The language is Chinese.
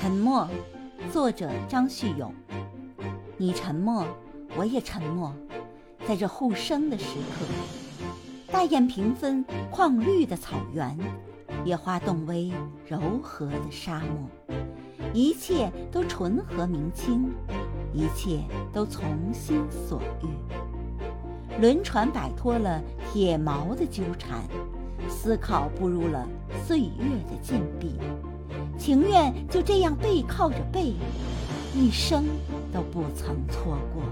沉默，作者张旭勇。你沉默，我也沉默，在这互生的时刻。大雁平分旷绿的草原，野花动微柔和的沙漠，一切都纯和明清，一切都从心所欲。轮船摆脱了铁锚的纠缠，思考步入了岁月的禁闭。情愿就这样背靠着背，一生都不曾错过。